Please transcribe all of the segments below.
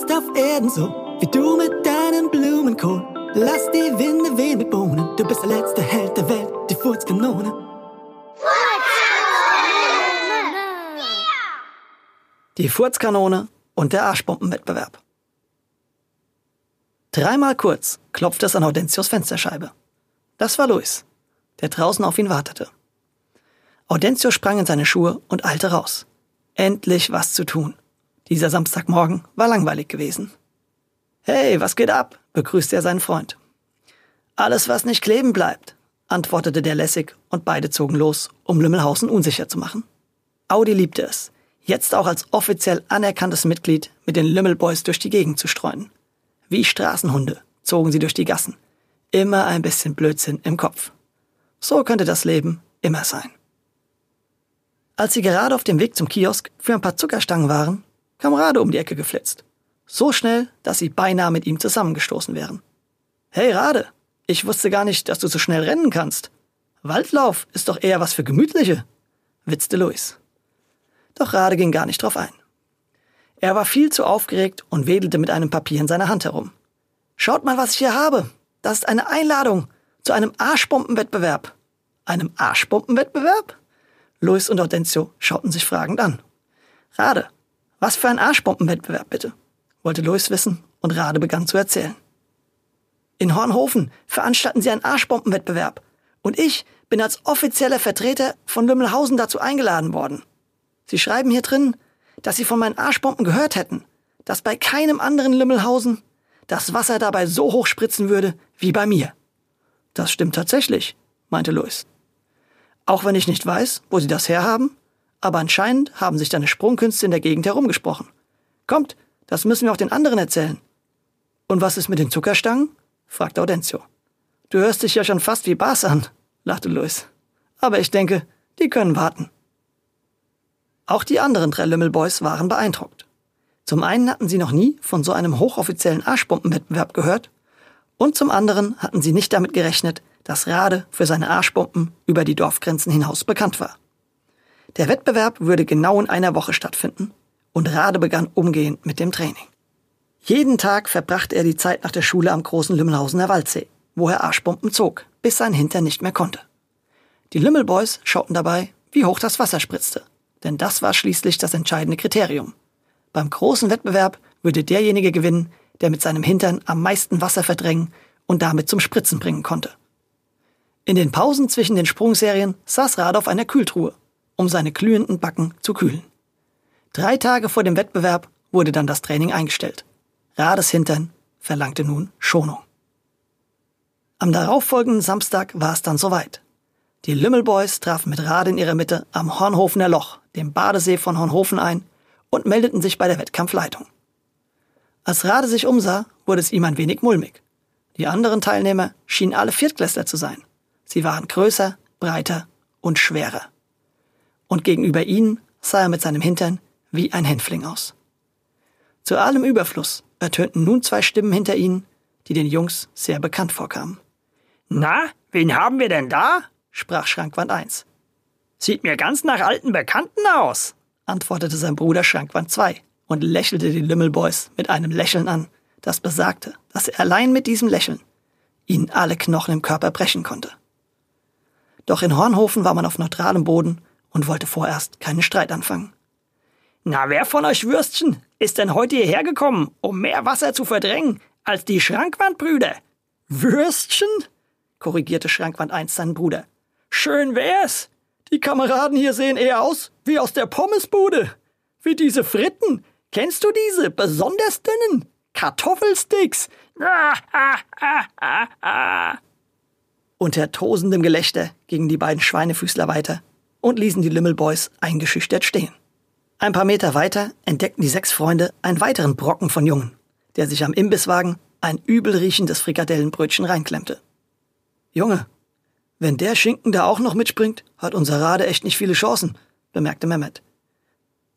jetzt auf Erden so, wie du mit deinem Blumenkohl. Lass die Winde wehen mit Bohnen, du bist der letzte Held der Welt, die Furzkanone. Die Furzkanone und der Arschbombenwettbewerb. Dreimal kurz klopfte es an Audentius Fensterscheibe. Das war Luis, der draußen auf ihn wartete. Audentio sprang in seine Schuhe und eilte raus. Endlich was zu tun. Dieser Samstagmorgen war langweilig gewesen. Hey, was geht ab? begrüßte er seinen Freund. Alles, was nicht kleben bleibt, antwortete der lässig und beide zogen los, um Lümmelhausen unsicher zu machen. Audi liebte es, jetzt auch als offiziell anerkanntes Mitglied mit den Lümmelboys durch die Gegend zu streuen. Wie Straßenhunde zogen sie durch die Gassen. Immer ein bisschen Blödsinn im Kopf. So könnte das Leben immer sein. Als sie gerade auf dem Weg zum Kiosk für ein paar Zuckerstangen waren, kam Rade um die Ecke geflitzt. So schnell, dass sie beinahe mit ihm zusammengestoßen wären. Hey Rade, ich wusste gar nicht, dass du so schnell rennen kannst. Waldlauf ist doch eher was für Gemütliche, witzte Luis. Doch Rade ging gar nicht drauf ein. Er war viel zu aufgeregt und wedelte mit einem Papier in seiner Hand herum. Schaut mal, was ich hier habe. Das ist eine Einladung zu einem Arschbombenwettbewerb. Einem Arschbombenwettbewerb? Luis und Audencio schauten sich fragend an. Rade, was für ein Arschbombenwettbewerb bitte? wollte Luis wissen und Rade begann zu erzählen. In Hornhofen veranstalten sie einen Arschbombenwettbewerb und ich bin als offizieller Vertreter von Lümmelhausen dazu eingeladen worden. Sie schreiben hier drin, dass Sie von meinen Arschbomben gehört hätten, dass bei keinem anderen Lümmelhausen das Wasser dabei so hoch spritzen würde wie bei mir. Das stimmt tatsächlich, meinte Louis. Auch wenn ich nicht weiß, wo Sie das herhaben, aber anscheinend haben sich deine Sprungkünste in der Gegend herumgesprochen. Kommt, das müssen wir auch den anderen erzählen. Und was ist mit den Zuckerstangen? fragte Audencio. Du hörst dich ja schon fast wie Bas an, lachte Louis. Aber ich denke, die können warten. Auch die anderen drei Lümmelboys waren beeindruckt. Zum einen hatten sie noch nie von so einem hochoffiziellen Arschbombenwettbewerb gehört und zum anderen hatten sie nicht damit gerechnet, dass Rade für seine Arschbomben über die Dorfgrenzen hinaus bekannt war. Der Wettbewerb würde genau in einer Woche stattfinden und Rade begann umgehend mit dem Training. Jeden Tag verbrachte er die Zeit nach der Schule am großen Lümmelhausener Waldsee, wo er Arschbomben zog, bis sein Hintern nicht mehr konnte. Die Lümmelboys schauten dabei, wie hoch das Wasser spritzte denn das war schließlich das entscheidende Kriterium. Beim großen Wettbewerb würde derjenige gewinnen, der mit seinem Hintern am meisten Wasser verdrängen und damit zum Spritzen bringen konnte. In den Pausen zwischen den Sprungserien saß Rad auf einer Kühltruhe, um seine glühenden Backen zu kühlen. Drei Tage vor dem Wettbewerb wurde dann das Training eingestellt. Rades Hintern verlangte nun Schonung. Am darauffolgenden Samstag war es dann soweit. Die Lümmelboys trafen mit Rad in ihrer Mitte am Hornhofener Loch, dem Badesee von Hornhofen ein und meldeten sich bei der Wettkampfleitung. Als Rade sich umsah, wurde es ihm ein wenig mulmig. Die anderen Teilnehmer schienen alle Viertklässler zu sein. Sie waren größer, breiter und schwerer. Und gegenüber ihnen sah er mit seinem Hintern wie ein Hänfling aus. Zu allem Überfluss ertönten nun zwei Stimmen hinter ihnen, die den Jungs sehr bekannt vorkamen. Na, wen haben wir denn da? sprach Schrankwand 1. Sieht mir ganz nach alten Bekannten aus, antwortete sein Bruder Schrankwand 2 und lächelte die Lümmelboys mit einem Lächeln an, das besagte, dass er allein mit diesem Lächeln ihnen alle Knochen im Körper brechen konnte. Doch in Hornhofen war man auf neutralem Boden und wollte vorerst keinen Streit anfangen. Na, wer von euch Würstchen ist denn heute hierher gekommen, um mehr Wasser zu verdrängen als die Schrankwandbrüder? Würstchen? korrigierte Schrankwand 1 seinen Bruder. Schön wär's. Die Kameraden hier sehen eher aus wie aus der Pommesbude. Wie diese Fritten. Kennst du diese besonders dünnen Kartoffelsticks? Ah, ah, ah. Unter tosendem Gelächter gingen die beiden Schweinefüßler weiter und ließen die Lümmelboys eingeschüchtert stehen. Ein paar Meter weiter entdeckten die sechs Freunde einen weiteren Brocken von Jungen, der sich am Imbisswagen ein übel riechendes Frikadellenbrötchen reinklemmte. Junge, wenn der Schinken da auch noch mitspringt, hat unser Rade echt nicht viele Chancen, bemerkte Mehmet.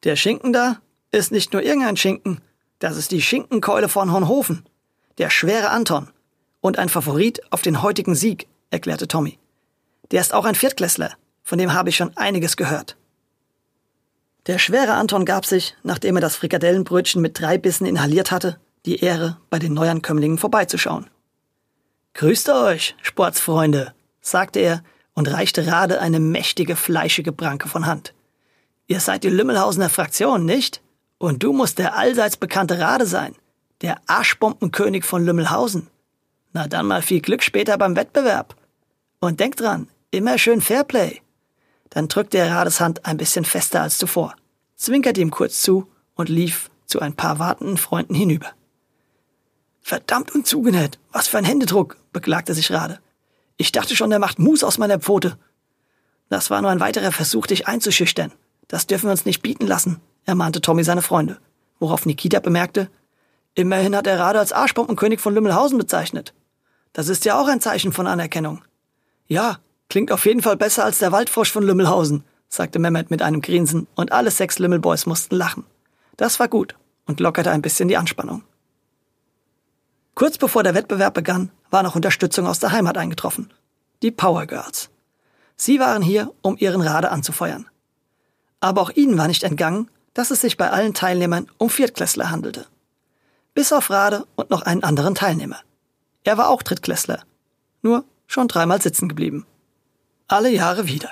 Der Schinken da ist nicht nur irgendein Schinken, das ist die Schinkenkeule von Hornhofen, der schwere Anton und ein Favorit auf den heutigen Sieg, erklärte Tommy. Der ist auch ein Viertklässler, von dem habe ich schon einiges gehört. Der schwere Anton gab sich, nachdem er das Frikadellenbrötchen mit drei Bissen inhaliert hatte, die Ehre, bei den Neuankömmlingen vorbeizuschauen. Grüßt euch, Sportsfreunde, sagte er und reichte Rade eine mächtige, fleischige Pranke von Hand. Ihr seid die Lümmelhausener Fraktion, nicht? Und du musst der allseits bekannte Rade sein, der Arschbombenkönig von Lümmelhausen. Na dann mal viel Glück später beim Wettbewerb. Und denkt dran, immer schön Fairplay. Dann drückte er Rades Hand ein bisschen fester als zuvor, zwinkerte ihm kurz zu und lief zu ein paar wartenden Freunden hinüber. Verdammt und zugenäht, was für ein Händedruck, beklagte sich Rade. Ich dachte schon, der macht Mus aus meiner Pfote. Das war nur ein weiterer Versuch, dich einzuschüchtern. Das dürfen wir uns nicht bieten lassen, ermahnte Tommy seine Freunde, worauf Nikita bemerkte, immerhin hat er Rade als Arschbombenkönig von Lümmelhausen bezeichnet. Das ist ja auch ein Zeichen von Anerkennung. Ja, klingt auf jeden Fall besser als der Waldfrosch von Lümmelhausen, sagte Mehmet mit einem Grinsen und alle sechs Lümmelboys mussten lachen. Das war gut und lockerte ein bisschen die Anspannung. Kurz bevor der Wettbewerb begann, war noch Unterstützung aus der Heimat eingetroffen. Die Power Girls. Sie waren hier, um ihren Rade anzufeuern. Aber auch ihnen war nicht entgangen, dass es sich bei allen Teilnehmern um Viertklässler handelte. Bis auf Rade und noch einen anderen Teilnehmer. Er war auch Drittklässler. Nur schon dreimal sitzen geblieben. Alle Jahre wieder.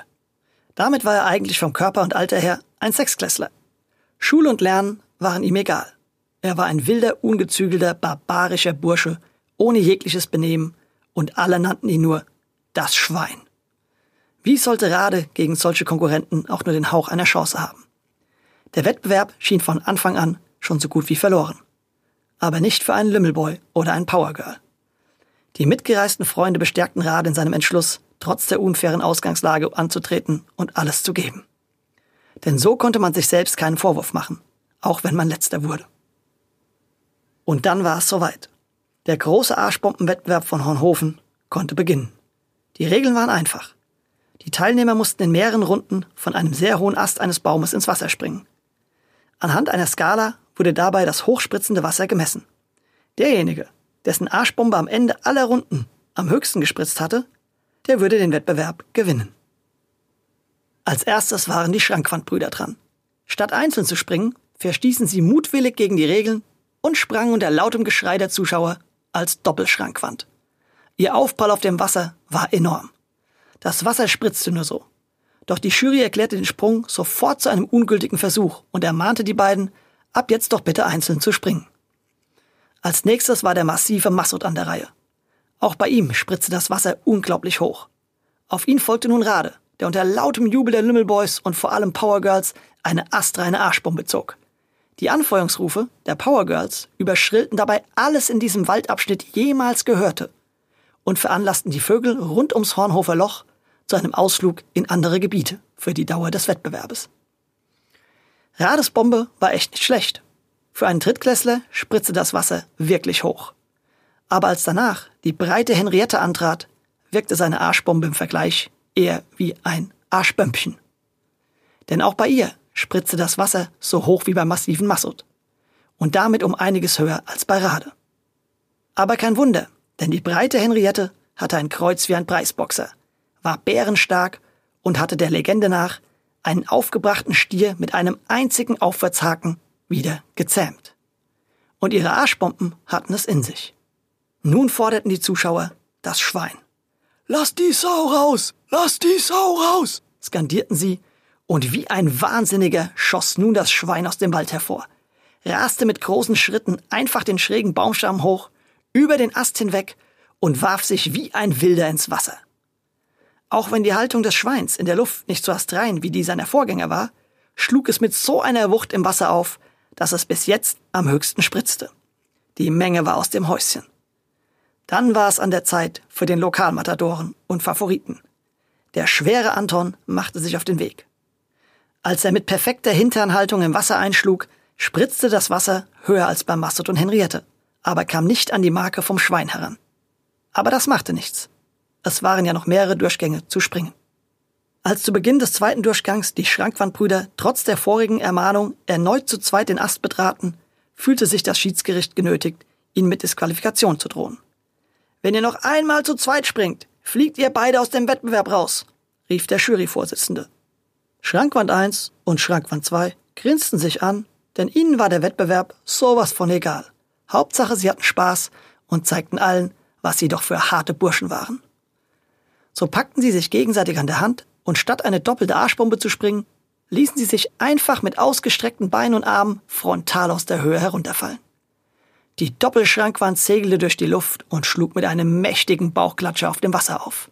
Damit war er eigentlich vom Körper und Alter her ein Sechsklässler. Schule und Lernen waren ihm egal. Er war ein wilder, ungezügelter, barbarischer Bursche, ohne jegliches Benehmen, und alle nannten ihn nur das Schwein. Wie sollte Rade gegen solche Konkurrenten auch nur den Hauch einer Chance haben? Der Wettbewerb schien von Anfang an schon so gut wie verloren. Aber nicht für einen Lümmelboy oder ein Powergirl. Die mitgereisten Freunde bestärkten Rade in seinem Entschluss, trotz der unfairen Ausgangslage anzutreten und alles zu geben. Denn so konnte man sich selbst keinen Vorwurf machen, auch wenn man letzter wurde. Und dann war es soweit. Der große Arschbombenwettbewerb von Hornhofen konnte beginnen. Die Regeln waren einfach. Die Teilnehmer mussten in mehreren Runden von einem sehr hohen Ast eines Baumes ins Wasser springen. Anhand einer Skala wurde dabei das hochspritzende Wasser gemessen. Derjenige, dessen Arschbombe am Ende aller Runden am höchsten gespritzt hatte, der würde den Wettbewerb gewinnen. Als erstes waren die Schrankwandbrüder dran. Statt einzeln zu springen, verstießen sie mutwillig gegen die Regeln und sprangen unter lautem Geschrei der Zuschauer als Doppelschrankwand. Ihr Aufprall auf dem Wasser war enorm. Das Wasser spritzte nur so. Doch die Jury erklärte den Sprung sofort zu einem ungültigen Versuch und ermahnte die beiden, ab jetzt doch bitte einzeln zu springen. Als nächstes war der massive Massot an der Reihe. Auch bei ihm spritzte das Wasser unglaublich hoch. Auf ihn folgte nun Rade, der unter lautem Jubel der Lümmelboys und vor allem Powergirls eine astreine Arschbombe zog. Die Anfeuerungsrufe der Power Girls überschrillten dabei alles in diesem Waldabschnitt jemals gehörte und veranlassten die Vögel rund ums Hornhofer Loch zu einem Ausflug in andere Gebiete für die Dauer des Wettbewerbes. Rades Bombe war echt nicht schlecht. Für einen Drittklässler spritzte das Wasser wirklich hoch. Aber als danach die breite Henriette antrat, wirkte seine Arschbombe im Vergleich eher wie ein Arschbömpchen. Denn auch bei ihr spritzte das Wasser so hoch wie beim massiven Massut. Und damit um einiges höher als bei Rade. Aber kein Wunder, denn die breite Henriette hatte ein Kreuz wie ein Preisboxer, war bärenstark und hatte der Legende nach einen aufgebrachten Stier mit einem einzigen Aufwärtshaken wieder gezähmt. Und ihre Arschbomben hatten es in sich. Nun forderten die Zuschauer das Schwein. Lass die Sau raus! Lass die Sau raus! skandierten sie und wie ein Wahnsinniger schoss nun das Schwein aus dem Wald hervor, raste mit großen Schritten einfach den schrägen Baumstamm hoch, über den Ast hinweg und warf sich wie ein Wilder ins Wasser. Auch wenn die Haltung des Schweins in der Luft nicht so astrein wie die seiner Vorgänger war, schlug es mit so einer Wucht im Wasser auf, dass es bis jetzt am höchsten spritzte. Die Menge war aus dem Häuschen. Dann war es an der Zeit für den Lokalmatadoren und Favoriten. Der schwere Anton machte sich auf den Weg. Als er mit perfekter Hinternhaltung im Wasser einschlug, spritzte das Wasser höher als bei Mastot und Henriette, aber kam nicht an die Marke vom Schwein heran. Aber das machte nichts. Es waren ja noch mehrere Durchgänge zu springen. Als zu Beginn des zweiten Durchgangs die Schrankwandbrüder trotz der vorigen Ermahnung erneut zu zweit den Ast betraten, fühlte sich das Schiedsgericht genötigt, ihnen mit Disqualifikation zu drohen. Wenn ihr noch einmal zu zweit springt, fliegt ihr beide aus dem Wettbewerb raus, rief der Juryvorsitzende. Schrankwand 1 und Schrankwand 2 grinsten sich an, denn ihnen war der Wettbewerb sowas von egal. Hauptsache, sie hatten Spaß und zeigten allen, was sie doch für harte Burschen waren. So packten sie sich gegenseitig an der Hand und statt eine doppelte Arschbombe zu springen, ließen sie sich einfach mit ausgestreckten Beinen und Armen frontal aus der Höhe herunterfallen. Die Doppelschrankwand segelte durch die Luft und schlug mit einem mächtigen Bauchklatscher auf dem Wasser auf.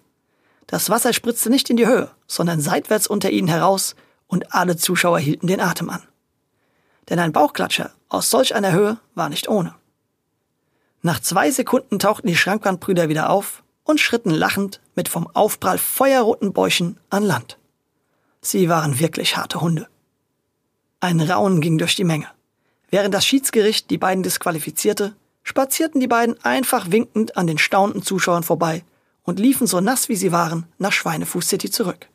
Das Wasser spritzte nicht in die Höhe, sondern seitwärts unter ihnen heraus und alle Zuschauer hielten den Atem an. Denn ein Bauchklatscher aus solch einer Höhe war nicht ohne. Nach zwei Sekunden tauchten die Schrankwandbrüder wieder auf und schritten lachend mit vom Aufprall feuerroten Bäuchen an Land. Sie waren wirklich harte Hunde. Ein Raunen ging durch die Menge. Während das Schiedsgericht die beiden disqualifizierte, spazierten die beiden einfach winkend an den staunenden Zuschauern vorbei und liefen so nass wie sie waren nach Schweinefuß City zurück.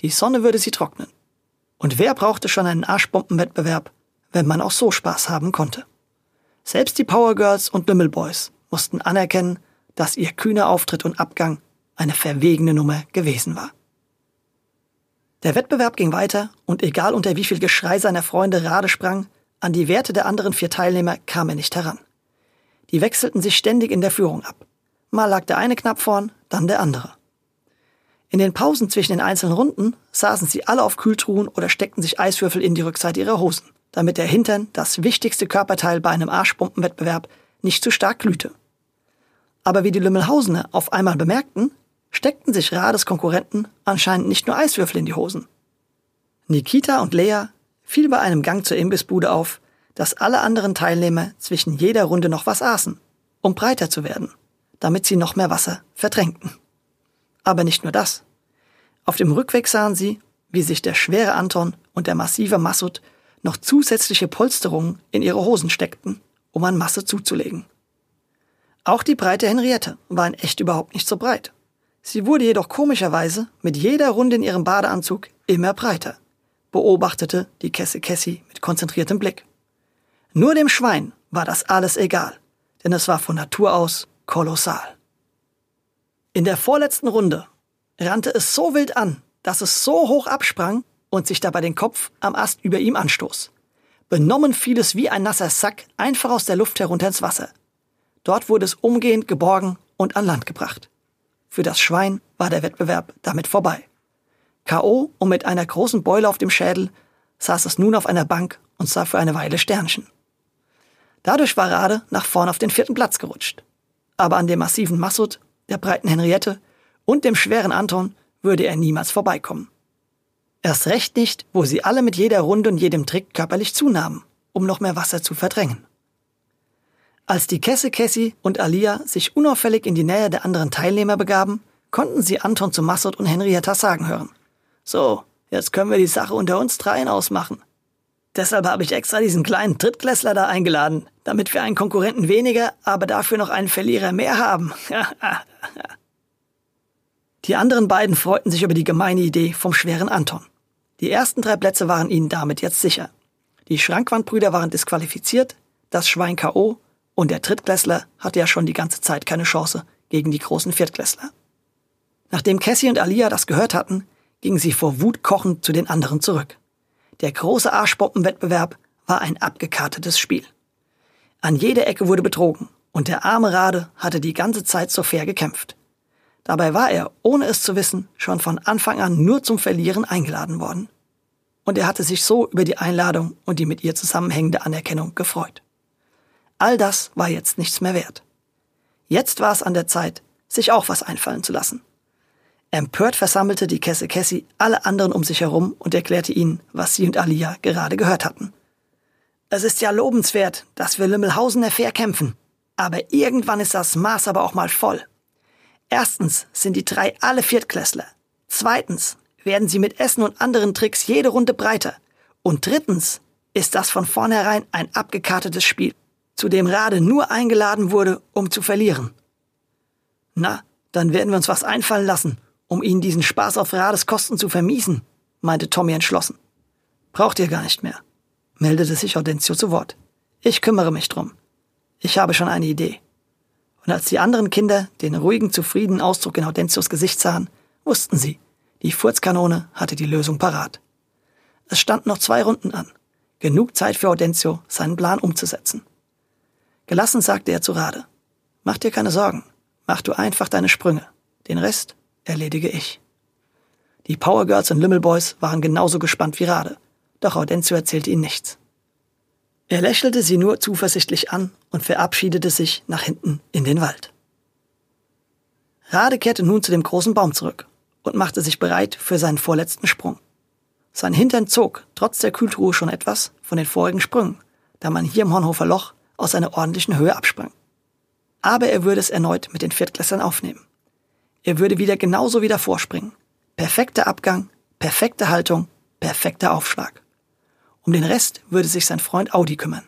Die Sonne würde sie trocknen. Und wer brauchte schon einen Arschbombenwettbewerb, wenn man auch so Spaß haben konnte? Selbst die Power Girls und Lümmelboys mussten anerkennen, dass ihr kühner Auftritt und Abgang eine verwegene Nummer gewesen war. Der Wettbewerb ging weiter und egal unter wie viel Geschrei seiner Freunde Rade sprang, an die Werte der anderen vier Teilnehmer kam er nicht heran. Die wechselten sich ständig in der Führung ab. Mal lag der eine knapp vorn, dann der andere. In den Pausen zwischen den einzelnen Runden saßen sie alle auf Kühltruhen oder steckten sich Eiswürfel in die Rückseite ihrer Hosen, damit der Hintern, das wichtigste Körperteil bei einem Arschpumpenwettbewerb, nicht zu stark glühte. Aber wie die Lümmelhausener auf einmal bemerkten, steckten sich Rades Konkurrenten anscheinend nicht nur Eiswürfel in die Hosen. Nikita und Lea fiel bei einem Gang zur Imbissbude auf, dass alle anderen Teilnehmer zwischen jeder Runde noch was aßen, um breiter zu werden, damit sie noch mehr Wasser verdrängten. Aber nicht nur das. Auf dem Rückweg sahen sie, wie sich der schwere Anton und der massive Massut noch zusätzliche Polsterungen in ihre Hosen steckten, um an Masse zuzulegen. Auch die breite Henriette war in echt überhaupt nicht so breit. Sie wurde jedoch komischerweise mit jeder Runde in ihrem Badeanzug immer breiter, beobachtete die Kesse Cassie mit konzentriertem Blick. Nur dem Schwein war das alles egal, denn es war von Natur aus kolossal. In der vorletzten Runde rannte es so wild an, dass es so hoch absprang und sich dabei den Kopf am Ast über ihm anstoß. Benommen fiel es wie ein nasser Sack einfach aus der Luft herunter ins Wasser. Dort wurde es umgehend geborgen und an Land gebracht. Für das Schwein war der Wettbewerb damit vorbei. K.O. und mit einer großen Beule auf dem Schädel saß es nun auf einer Bank und sah für eine Weile Sternchen. Dadurch war Rade nach vorn auf den vierten Platz gerutscht. Aber an dem massiven Massut der breiten Henriette und dem schweren Anton würde er niemals vorbeikommen. Erst recht nicht, wo sie alle mit jeder Runde und jedem Trick körperlich zunahmen, um noch mehr Wasser zu verdrängen. Als die Kesse Kessi und Alia sich unauffällig in die Nähe der anderen Teilnehmer begaben, konnten sie Anton zu Massot und Henrietta sagen hören. So, jetzt können wir die Sache unter uns dreien ausmachen. Deshalb habe ich extra diesen kleinen Drittklässler da eingeladen, damit wir einen Konkurrenten weniger, aber dafür noch einen Verlierer mehr haben. die anderen beiden freuten sich über die gemeine Idee vom schweren Anton. Die ersten drei Plätze waren ihnen damit jetzt sicher. Die Schrankwandbrüder waren disqualifiziert, das Schwein K.O. und der Drittklässler hatte ja schon die ganze Zeit keine Chance gegen die großen Viertklässler. Nachdem Cassie und Alia das gehört hatten, gingen sie vor Wut kochend zu den anderen zurück. Der große Arschbombenwettbewerb war ein abgekartetes Spiel. An jeder Ecke wurde betrogen und der arme Rade hatte die ganze Zeit so fair gekämpft. Dabei war er, ohne es zu wissen, schon von Anfang an nur zum Verlieren eingeladen worden. Und er hatte sich so über die Einladung und die mit ihr zusammenhängende Anerkennung gefreut. All das war jetzt nichts mehr wert. Jetzt war es an der Zeit, sich auch was einfallen zu lassen. Empört versammelte die Kesse Cassie alle anderen um sich herum und erklärte ihnen, was sie und Alia gerade gehört hatten. Es ist ja lobenswert, dass wir Lümmelhausener fair kämpfen. Aber irgendwann ist das Maß aber auch mal voll. Erstens sind die drei alle Viertklässler. Zweitens werden sie mit Essen und anderen Tricks jede Runde breiter. Und drittens ist das von vornherein ein abgekartetes Spiel, zu dem Rade nur eingeladen wurde, um zu verlieren. Na, dann werden wir uns was einfallen lassen um ihnen diesen Spaß auf Rades Kosten zu vermiesen, meinte Tommy entschlossen. Braucht ihr gar nicht mehr, meldete sich Audentio zu Wort. Ich kümmere mich drum. Ich habe schon eine Idee. Und als die anderen Kinder den ruhigen, zufriedenen Ausdruck in Audentios Gesicht sahen, wussten sie, die Furzkanone hatte die Lösung parat. Es standen noch zwei Runden an. Genug Zeit für Audencio, seinen Plan umzusetzen. Gelassen sagte er zu Rade. Mach dir keine Sorgen. Mach du einfach deine Sprünge. Den Rest erledige ich. Die Power Girls und Limmel Boys waren genauso gespannt wie Rade, doch Audencio erzählte ihnen nichts. Er lächelte sie nur zuversichtlich an und verabschiedete sich nach hinten in den Wald. Rade kehrte nun zu dem großen Baum zurück und machte sich bereit für seinen vorletzten Sprung. Sein Hintern zog, trotz der Kühltruhe, schon etwas von den vorigen Sprüngen, da man hier im Hornhofer Loch aus einer ordentlichen Höhe absprang. Aber er würde es erneut mit den Viertklässlern aufnehmen. Er würde wieder genauso wie davor springen. Perfekter Abgang, perfekte Haltung, perfekter Aufschlag. Um den Rest würde sich sein Freund Audi kümmern.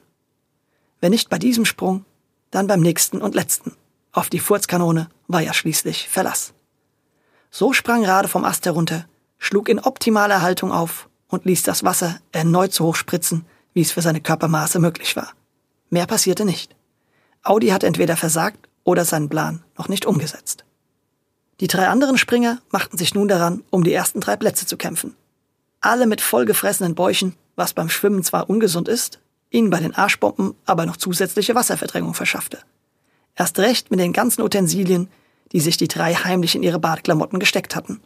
Wenn nicht bei diesem Sprung, dann beim nächsten und letzten. Auf die Furzkanone war ja schließlich Verlass. So sprang Rade vom Ast herunter, schlug in optimaler Haltung auf und ließ das Wasser erneut so hoch spritzen, wie es für seine Körpermaße möglich war. Mehr passierte nicht. Audi hat entweder versagt oder seinen Plan noch nicht umgesetzt. Die drei anderen Springer machten sich nun daran, um die ersten drei Plätze zu kämpfen. Alle mit vollgefressenen Bäuchen, was beim Schwimmen zwar ungesund ist, ihnen bei den Arschbomben aber noch zusätzliche Wasserverdrängung verschaffte. Erst recht mit den ganzen Utensilien, die sich die drei heimlich in ihre Badklamotten gesteckt hatten.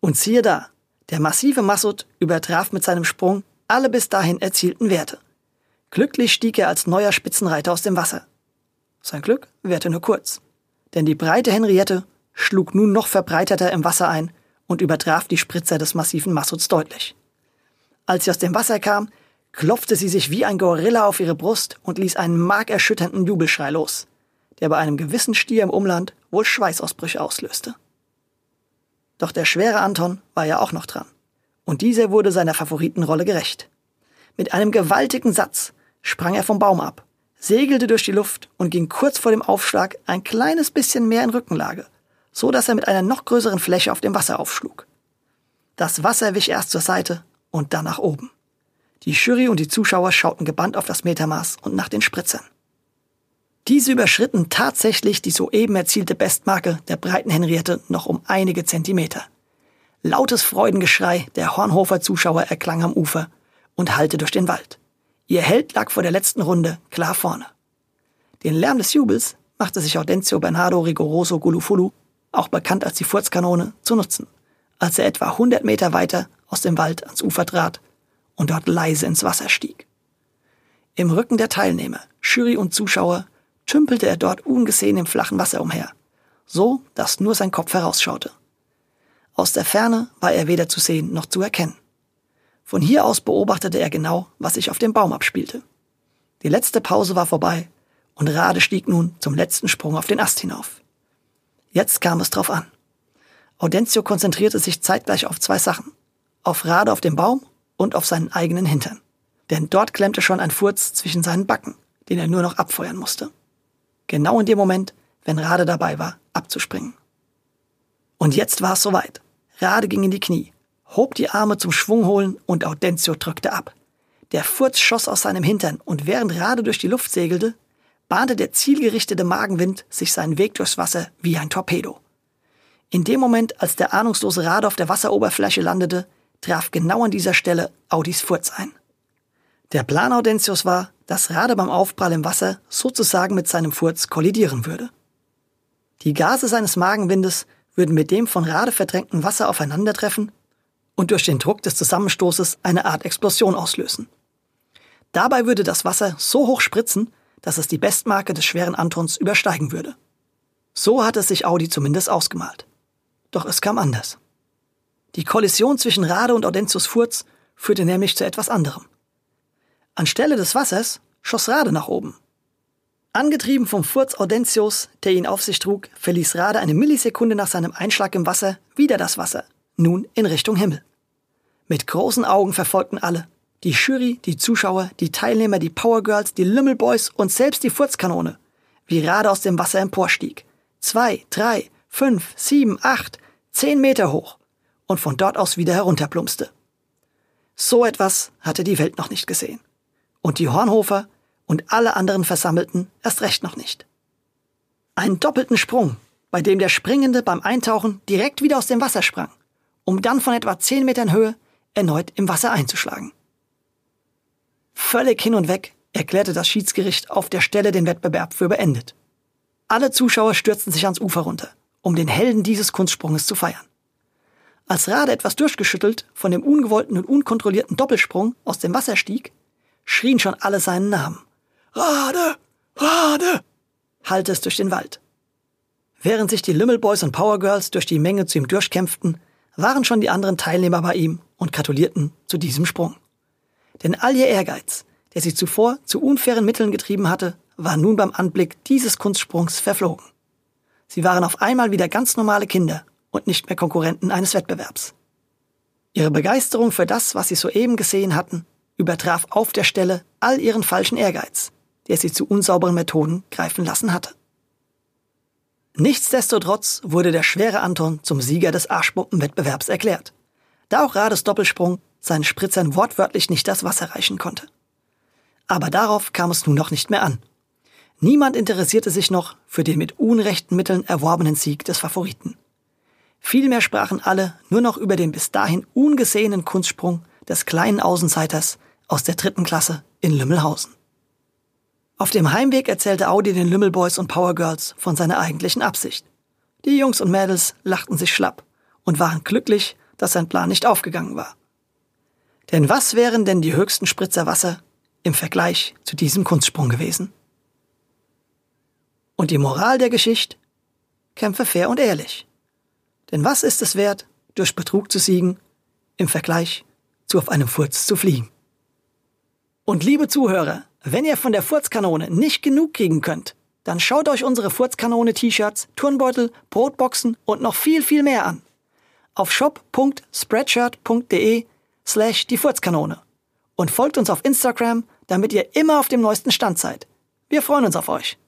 Und siehe da, der massive Massut übertraf mit seinem Sprung alle bis dahin erzielten Werte. Glücklich stieg er als neuer Spitzenreiter aus dem Wasser. Sein Glück währte nur kurz, denn die breite Henriette schlug nun noch verbreiterter im Wasser ein und übertraf die Spritzer des massiven Massuts deutlich. Als sie aus dem Wasser kam, klopfte sie sich wie ein Gorilla auf ihre Brust und ließ einen markerschütternden Jubelschrei los, der bei einem gewissen Stier im Umland wohl Schweißausbrüche auslöste. Doch der schwere Anton war ja auch noch dran. Und dieser wurde seiner Favoritenrolle gerecht. Mit einem gewaltigen Satz sprang er vom Baum ab, segelte durch die Luft und ging kurz vor dem Aufschlag ein kleines bisschen mehr in Rückenlage, so dass er mit einer noch größeren Fläche auf dem Wasser aufschlug. Das Wasser wich erst zur Seite und dann nach oben. Die Jury und die Zuschauer schauten gebannt auf das Metermaß und nach den Spritzern. Diese überschritten tatsächlich die soeben erzielte Bestmarke der breiten Henriette noch um einige Zentimeter. Lautes Freudengeschrei der Hornhofer Zuschauer erklang am Ufer und hallte durch den Wald. Ihr Held lag vor der letzten Runde klar vorne. Den Lärm des Jubels machte sich Audencio Bernardo Rigoroso Gulufulu, auch bekannt als die Furzkanone, zu nutzen, als er etwa 100 Meter weiter aus dem Wald ans Ufer trat und dort leise ins Wasser stieg. Im Rücken der Teilnehmer, Jury und Zuschauer tümpelte er dort ungesehen im flachen Wasser umher, so dass nur sein Kopf herausschaute. Aus der Ferne war er weder zu sehen noch zu erkennen. Von hier aus beobachtete er genau, was sich auf dem Baum abspielte. Die letzte Pause war vorbei und Rade stieg nun zum letzten Sprung auf den Ast hinauf. Jetzt kam es drauf an. Audencio konzentrierte sich zeitgleich auf zwei Sachen. Auf Rade auf dem Baum und auf seinen eigenen Hintern. Denn dort klemmte schon ein Furz zwischen seinen Backen, den er nur noch abfeuern musste. Genau in dem Moment, wenn Rade dabei war, abzuspringen. Und jetzt war es soweit. Rade ging in die Knie, hob die Arme zum Schwung holen und Audencio drückte ab. Der Furz schoss aus seinem Hintern und während Rade durch die Luft segelte, bahnte der zielgerichtete Magenwind sich seinen Weg durchs Wasser wie ein Torpedo. In dem Moment, als der ahnungslose Rade auf der Wasseroberfläche landete, traf genau an dieser Stelle Audis Furz ein. Der Plan Audentius war, dass Rade beim Aufprall im Wasser sozusagen mit seinem Furz kollidieren würde. Die Gase seines Magenwindes würden mit dem von Rade verdrängten Wasser aufeinandertreffen und durch den Druck des Zusammenstoßes eine Art Explosion auslösen. Dabei würde das Wasser so hoch spritzen, dass es die Bestmarke des schweren Antons übersteigen würde. So hatte es sich Audi zumindest ausgemalt. Doch es kam anders. Die Kollision zwischen Rade und Audentius Furz führte nämlich zu etwas anderem. Anstelle des Wassers schoss Rade nach oben. Angetrieben vom Furz Audentius, der ihn auf sich trug, verließ Rade eine Millisekunde nach seinem Einschlag im Wasser wieder das Wasser, nun in Richtung Himmel. Mit großen Augen verfolgten alle, die Jury, die Zuschauer, die Teilnehmer, die Powergirls, die Lümmelboys und selbst die Furzkanone, wie Rade aus dem Wasser emporstieg. Zwei, drei, fünf, sieben, acht, zehn Meter hoch und von dort aus wieder herunterplumpste. So etwas hatte die Welt noch nicht gesehen und die Hornhofer und alle anderen Versammelten erst recht noch nicht. Einen doppelten Sprung, bei dem der Springende beim Eintauchen direkt wieder aus dem Wasser sprang, um dann von etwa 10 Metern Höhe erneut im Wasser einzuschlagen. Völlig hin und weg erklärte das Schiedsgericht auf der Stelle den Wettbewerb für beendet. Alle Zuschauer stürzten sich ans Ufer runter, um den Helden dieses Kunstsprunges zu feiern. Als Rade etwas durchgeschüttelt von dem ungewollten und unkontrollierten Doppelsprung aus dem Wasser stieg, schrien schon alle seinen Namen. Rade! Rade! hallte es durch den Wald. Während sich die Lümmelboys und Powergirls durch die Menge zu ihm durchkämpften, waren schon die anderen Teilnehmer bei ihm und gratulierten zu diesem Sprung. Denn all ihr Ehrgeiz, der sie zuvor zu unfairen Mitteln getrieben hatte, war nun beim Anblick dieses Kunstsprungs verflogen. Sie waren auf einmal wieder ganz normale Kinder und nicht mehr Konkurrenten eines Wettbewerbs. Ihre Begeisterung für das, was sie soeben gesehen hatten, übertraf auf der Stelle all ihren falschen Ehrgeiz, der sie zu unsauberen Methoden greifen lassen hatte. Nichtsdestotrotz wurde der schwere Anton zum Sieger des Arschbombenwettbewerbs erklärt, da auch Rades Doppelsprung seinen Spritzern wortwörtlich nicht das Wasser reichen konnte. Aber darauf kam es nun noch nicht mehr an. Niemand interessierte sich noch für den mit unrechten Mitteln erworbenen Sieg des Favoriten. Vielmehr sprachen alle nur noch über den bis dahin ungesehenen Kunstsprung des kleinen Außenseiters aus der dritten Klasse in Lümmelhausen. Auf dem Heimweg erzählte Audi den Lümmelboys und Powergirls von seiner eigentlichen Absicht. Die Jungs und Mädels lachten sich schlapp und waren glücklich, dass sein Plan nicht aufgegangen war. Denn was wären denn die höchsten Spritzer Wasser im Vergleich zu diesem Kunstsprung gewesen? Und die Moral der Geschichte? Kämpfe fair und ehrlich. Denn was ist es wert, durch Betrug zu siegen, im Vergleich zu auf einem Furz zu fliegen? Und liebe Zuhörer, wenn ihr von der Furzkanone nicht genug kriegen könnt, dann schaut euch unsere Furzkanone-T-Shirts, Turnbeutel, Brotboxen und noch viel, viel mehr an. Auf shop.spreadshirt.de slash die Furzkanone. Und folgt uns auf Instagram, damit ihr immer auf dem neuesten Stand seid. Wir freuen uns auf euch.